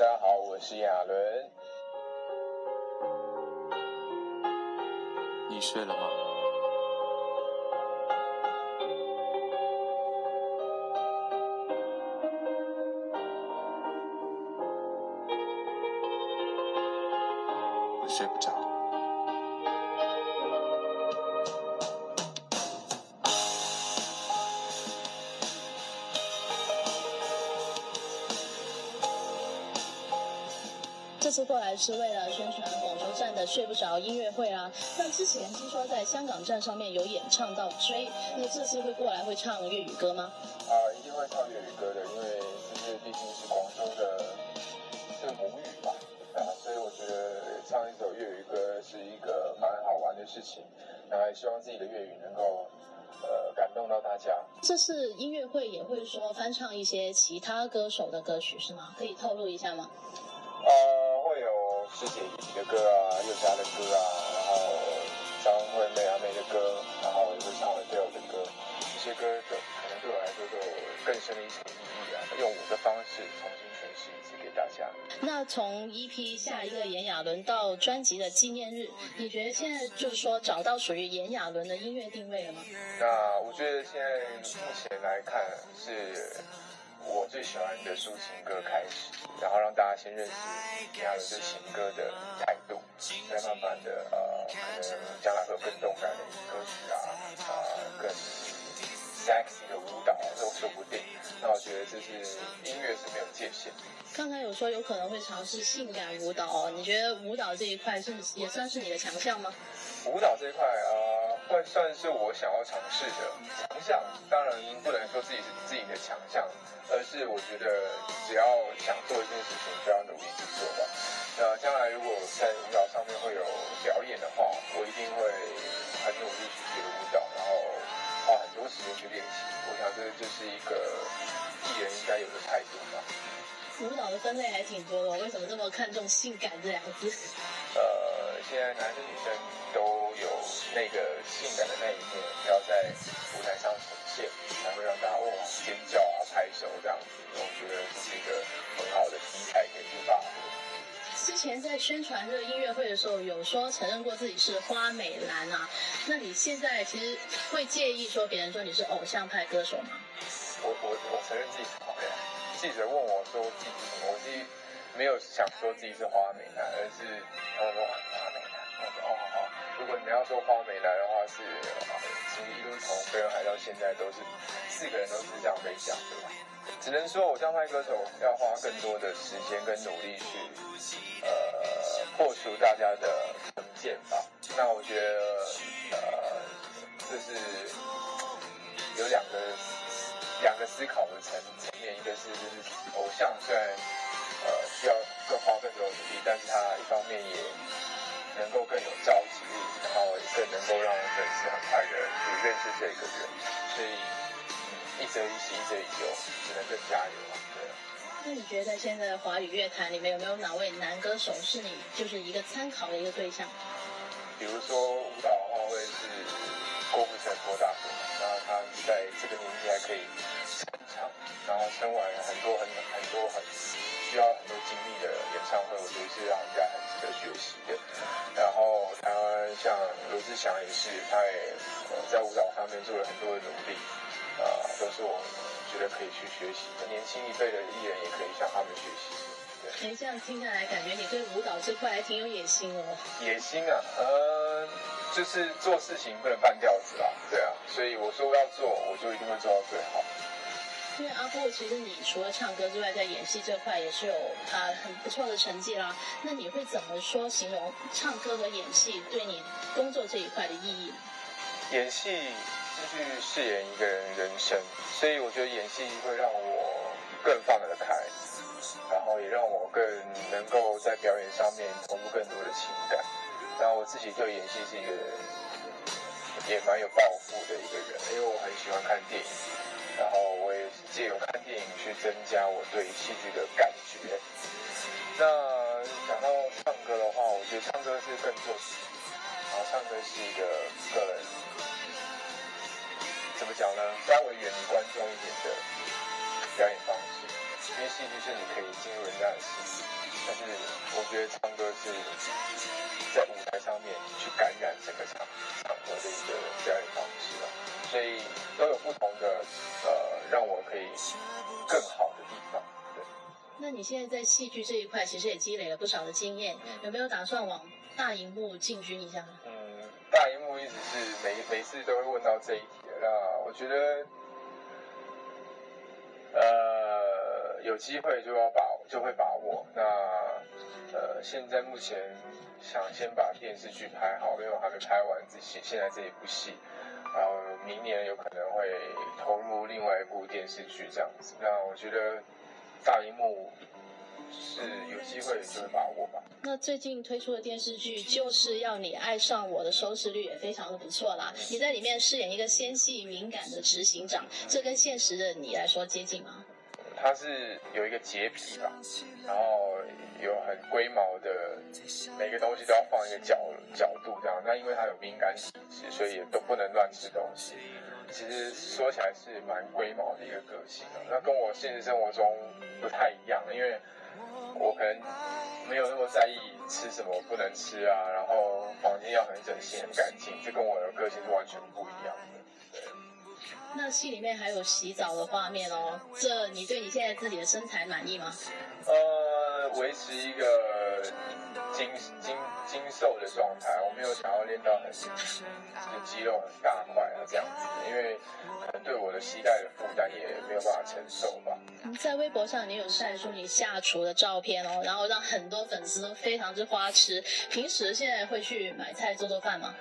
大家好，我是亚伦。你睡了吗？我睡不着。次过来是为了宣传广州站的睡不着音乐会啦。那之前听说在香港站上面有演唱到追，那这次会过来会唱粤语歌吗？啊，一定会唱粤语歌的，因为这是毕竟是广州的是母语吧，啊，所以我觉得唱一首粤语歌是一个蛮好玩的事情，然后也希望自己的粤语能够呃感动到大家。这次音乐会也会说翻唱一些其他歌手的歌曲是吗？可以透露一下吗？呃，会有师姐怡的歌啊，佑嘉的歌啊，然后张惠妹阿妹的歌，然后也会唱 Adele 的歌，这些歌的可能对我来说都有更深的一层意义啊，用我的方式重新诠释一次给大家。那从 EP 下一个炎亚纶到专辑的纪念日，你觉得现在就是说找到属于炎亚纶的音乐定位了吗？那我觉得现在目前来看是。我最喜欢的抒情歌开始，然后让大家先认识炎亚纶对情歌的态度，再慢慢的呃，可能将来会有更动感的歌曲啊，啊，更 sexy 的舞蹈都说不定。那我觉得这是音乐是没有界限。刚才有说有可能会尝试性感舞蹈哦，你觉得舞蹈这一块是也算是你的强项吗？舞蹈这一块呃，会算是我想要尝试的强项，当然不能说自己是自己的强项。而是我觉得，只要想做一件事情，就要努力去做吧。那将来如果在舞蹈上面会有表演的话，我一定会很努力去学舞蹈，然后花很多时间去练习。我想这就是一个艺人应该有的态度吧。舞蹈的分类还挺多的，为什么这么看重性感这两个字？呃，现在男生女生都有那个性感的那一面，要在舞台上呈现，才会让大家哇尖叫啊、拍手这样子。我觉得这是一个很好的题材可以去发挥。之前在宣传这个音乐会的时候，有说承认过自己是花美男啊。那你现在其实会介意说别人说你是偶像派歌手吗？我我我承认自己是花美男。记者问我说自己是什么，我自己没有想说自己是花美男，而是他们说要说花美男的话，是其实一路从飞轮海到现在都是四个人都是这样被讲，对吧？只能说偶像派歌手要花更多的时间跟努力去呃破除大家的成见吧。那我觉得呃这是有两个两个思考的层层面，一个是就是偶像虽然呃需要更花更多的努力，但是他一方面也能够更有召集力，然后也更能够让粉丝很快的去认识这个人，所以一则一喜，一则一忧，只能更加油啊！对。那你觉得现在华语乐坛里面，有没有哪位男歌手是你就是一个参考的一个对象？比如说舞蹈的话，会是郭富城郭大哥，那他在这个年纪还可以撑场，然后撑完很多很很多很需要很多精力的演唱会，我觉得是让人家很值得学习的。像罗志祥也是，他也在舞蹈方面做了很多的努力，啊，都是我觉得可以去学习的。年轻一辈的艺人也可以向他们学习。哎，这样听下来，感觉你对舞蹈这块还挺有野心哦。野心啊，呃，就是做事情不能半吊子啊，对啊，所以我说我要做，我就一定会做到最好。因为阿布，其实你除了唱歌之外，在演戏这块也是有啊很不错的成绩啦。那你会怎么说形容唱歌和演戏对你工作这一块的意义？演戏是去饰演一个人人生，所以我觉得演戏会让我更放得开，然后也让我更能够在表演上面投入更多的情感。然后我自己对演戏是一个也蛮有抱负的一个人，因为我很喜欢看电影。然后借由看电影去增加我对戏剧的感觉。那讲到唱歌的话，我觉得唱歌是更做自己，然后唱歌是一个个人怎么讲呢？稍微远离观众一点的表演方式。因为戏剧是你可以进入人家的心，但是我觉得唱歌是在舞台上面更好的地方。对，那你现在在戏剧这一块，其实也积累了不少的经验，有没有打算往大荧幕进军一下？嗯，大荧幕一直是每每次都会问到这一题的，那我觉得。呃，有机会就要把就会把握。那呃，现在目前想先把电视剧拍好，因为我还没拍完自己现在这一部戏。明年有可能会投入另外一部电视剧这样子。那我觉得大荧幕是有机会就会把握吧。那最近推出的电视剧就是要你爱上我的收视率也非常的不错啦。你在里面饰演一个纤细敏感的执行长，这跟现实的你来说接近吗？他是有一个洁癖吧，然后有很龟毛的，每个东西都要放一个角角度这样。那因为它有敏感体质，所以也都不能乱吃东西。其实说起来是蛮龟毛的一个个性啊。那跟我现实生活中不太一样，因为我可能没有那么在意吃什么不能吃啊，然后房间要很整齐很干净，这跟我的个性是完全不一样的。那戏里面还有洗澡的画面哦，这你对你现在自己的身材满意吗？呃，维持一个精精精瘦的状态，我没有想要练到很就肌肉很大块啊这样子，因为可能对我的膝盖的负担也没有办法承受吧。在微博上，你有晒出你下厨的照片哦，然后让很多粉丝都非常之花痴。平时现在会去买菜做做饭吗？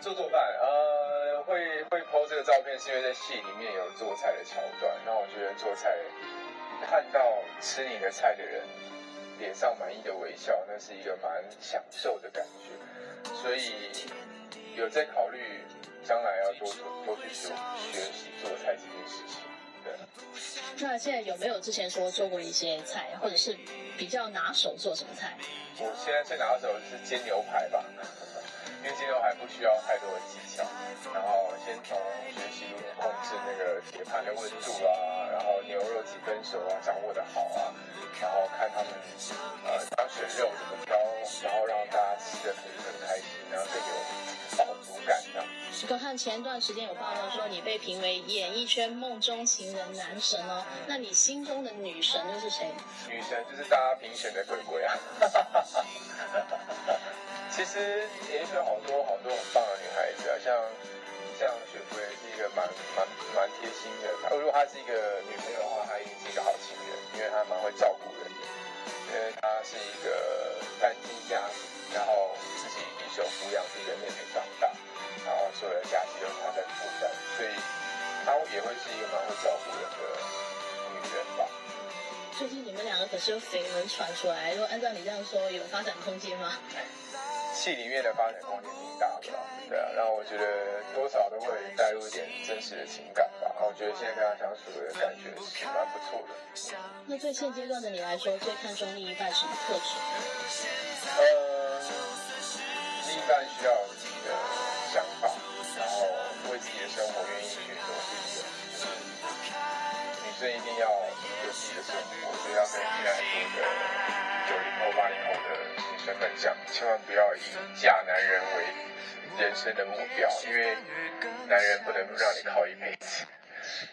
做做饭，呃，会会 po 这个照片，是因为在戏里面有做菜的桥段。那我觉得做菜，看到吃你的菜的人脸上满意的微笑，那是一个蛮享受的感觉。所以有在考虑将来要多多去学学习做菜这件事情。对。那现在有没有之前说做过一些菜，或者是比较拿手做什么菜？我现在最拿手是煎牛排吧。因为煎牛排不需要太多的技巧，然后先从学习如何控制那个铁盘的温度啊，然后牛肉几分熟啊，掌握的好啊，然后看他们呃当选肉怎么挑，然后让大家吃的可以很开心，然后更有饱足感这样。我看前段时间有报道说你被评为演艺圈梦中情人男神哦，那你心中的女神又是谁？女神就是大家评选的鬼鬼啊。其实演艺圈好多好多很棒的女孩子啊，像像雪芙也是一个蛮蛮蛮贴心的。如果她是一个女朋友的话，她一定是一个好情人，因为她蛮会照顾人的。因为她是一个单亲家庭，然后自己一手抚养自己的妹妹长大，然后所有的假期都是她在负担，所以她也会是一个蛮会照顾人的女人吧。最近你们两个可是有绯闻传出来，如果按照你这样说，有发展空间吗？戏里面的发展空间挺大的，对啊，然后我觉得多少都会带入一点真实的情感吧。我觉得现在跟他相处的感觉是蛮不错的。那对现阶段的你来说，最看重另一半什么特质？呃，另一半需要自己的想法，然后为自己的生活愿意去努力的。女生一定要有自己的生活，所以要跟现在很多的九零后、八零后的。女生们讲，千万不要以嫁男人为人生的目标，因为男人不能让你靠一辈子。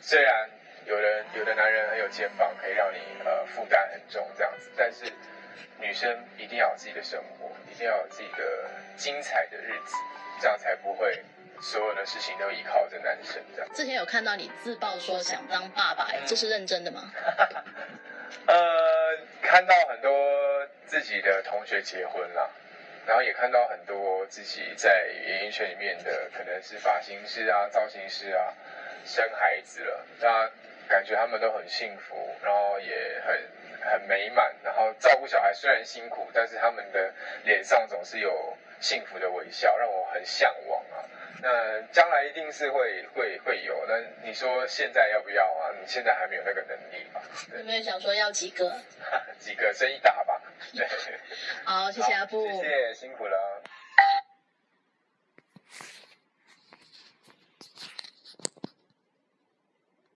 虽然有的有的男人很有肩膀，可以让你呃负担很重这样子，但是女生一定要有自己的生活，一定要有自己的精彩的日子，这样才不会所有的事情都依靠着男生这样。之前有看到你自曝说想当爸爸，这是认真的吗？呃，看到很多自己的同学结婚了，然后也看到很多自己在演艺圈里面的，可能是发型师啊、造型师啊，生孩子了，那感觉他们都很幸福，然后也很很美满，然后照顾小孩虽然辛苦，但是他们的脸上总是有幸福的微笑，让我很向往。那将来一定是会会会有，那你说现在要不要啊？你现在还没有那个能力吧？有没有想说要几个？几个，生意打吧。对好，谢谢阿布，谢谢，辛苦了。